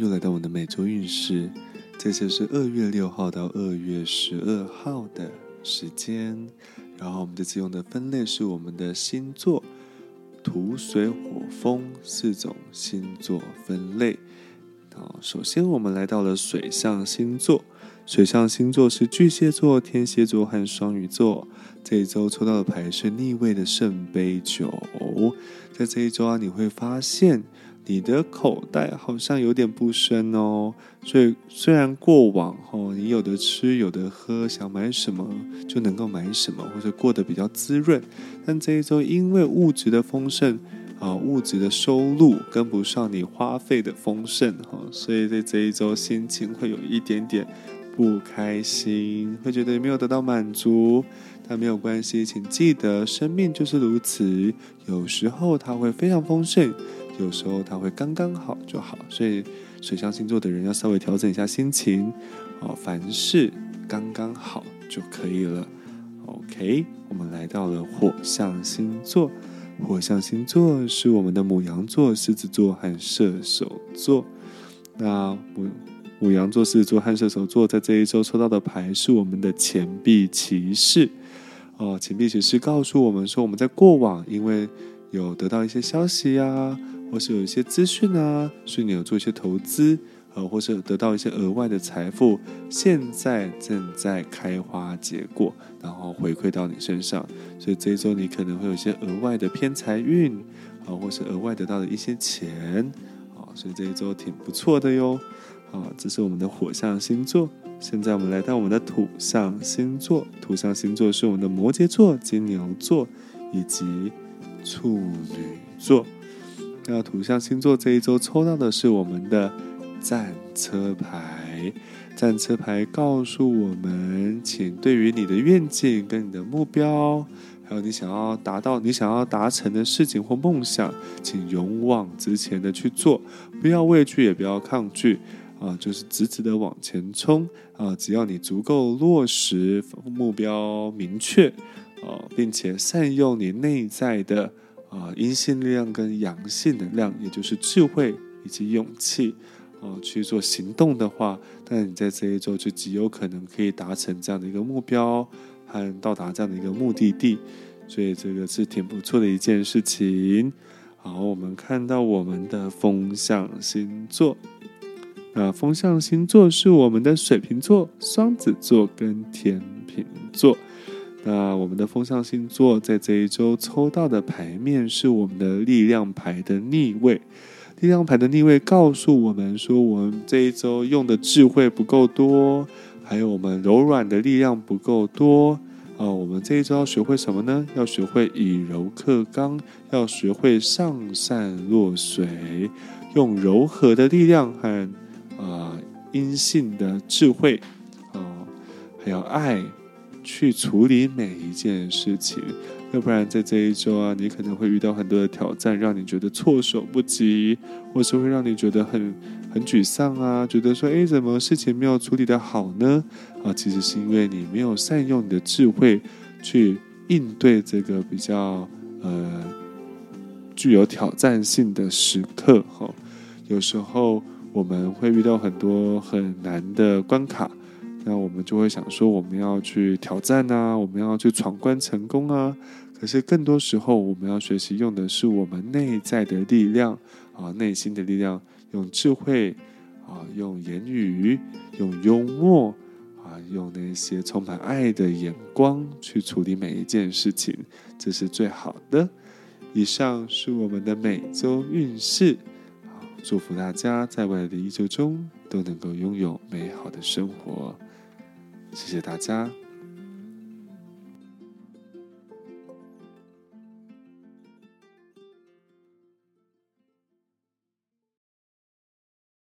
又来到我的每周运势，这次是二月六号到二月十二号的时间。然后我们这次用的分类是我们的星座土、水、火、风四种星座分类。好，首先我们来到了水象星座，水象星座是巨蟹座、天蝎座和双鱼座。这一周抽到的牌是逆位的圣杯九，在这一周啊，你会发现。你的口袋好像有点不深哦，所以虽然过往哦，你有的吃有的喝，想买什么就能够买什么，或者过得比较滋润，但这一周因为物质的丰盛啊，物质的收入跟不上你花费的丰盛哈，所以在这一周心情会有一点点不开心，会觉得没有得到满足，但没有关系，请记得生命就是如此，有时候它会非常丰盛。有时候它会刚刚好就好，所以水象星座的人要稍微调整一下心情哦，凡事刚刚好就可以了。OK，我们来到了火象星座，火象星座是我们的母羊座、狮子座和射手座。那母母羊座、狮子座和射手座在这一周抽到的牌是我们的钱币骑士。哦，钱币骑士告诉我们说，我们在过往因为有得到一些消息呀。或是有一些资讯啊，所以你有做一些投资，呃，或是得到一些额外的财富，现在正在开花结果，然后回馈到你身上。所以这一周你可能会有一些额外的偏财运，啊，或是额外得到的一些钱，啊，所以这一周挺不错的哟。啊，这是我们的火象星座。现在我们来到我们的土象星座，土象星座是我们的摩羯座、金牛座以及处女座。那土象星座这一周抽到的是我们的战车牌，战车牌告诉我们，请对于你的愿景跟你的目标，还有你想要达到、你想要达成的事情或梦想，请勇往直前的去做，不要畏惧，也不要抗拒，啊，就是直直的往前冲，啊，只要你足够落实目标明确，啊，并且善用你内在的。啊，阴性力量跟阳性能量，也就是智慧以及勇气，啊，去做行动的话，那你在这一周就极有可能可以达成这样的一个目标和到达这样的一个目的地，所以这个是挺不错的一件事情。好，我们看到我们的风象星座，那风象星座是我们的水瓶座、双子座跟天秤座。那我们的风象星座在这一周抽到的牌面是我们的力量牌的逆位，力量牌的逆位告诉我们说，我们这一周用的智慧不够多，还有我们柔软的力量不够多啊。我们这一周要学会什么呢？要学会以柔克刚，要学会上善若水，用柔和的力量和啊阴性的智慧啊，还有爱。去处理每一件事情，要不然在这一周啊，你可能会遇到很多的挑战，让你觉得措手不及，或是会让你觉得很很沮丧啊，觉得说，哎，怎么事情没有处理的好呢？啊，其实是因为你没有善用你的智慧去应对这个比较呃具有挑战性的时刻。哈，有时候我们会遇到很多很难的关卡。那我们就会想说，我们要去挑战啊，我们要去闯关成功啊。可是更多时候，我们要学习用的是我们内在的力量啊，内心的力量，用智慧啊，用言语，用幽默啊，用那些充满爱的眼光去处理每一件事情，这是最好的。以上是我们的每周运势，祝福大家在未来的一周中都能够拥有美好的生活。谢谢大家。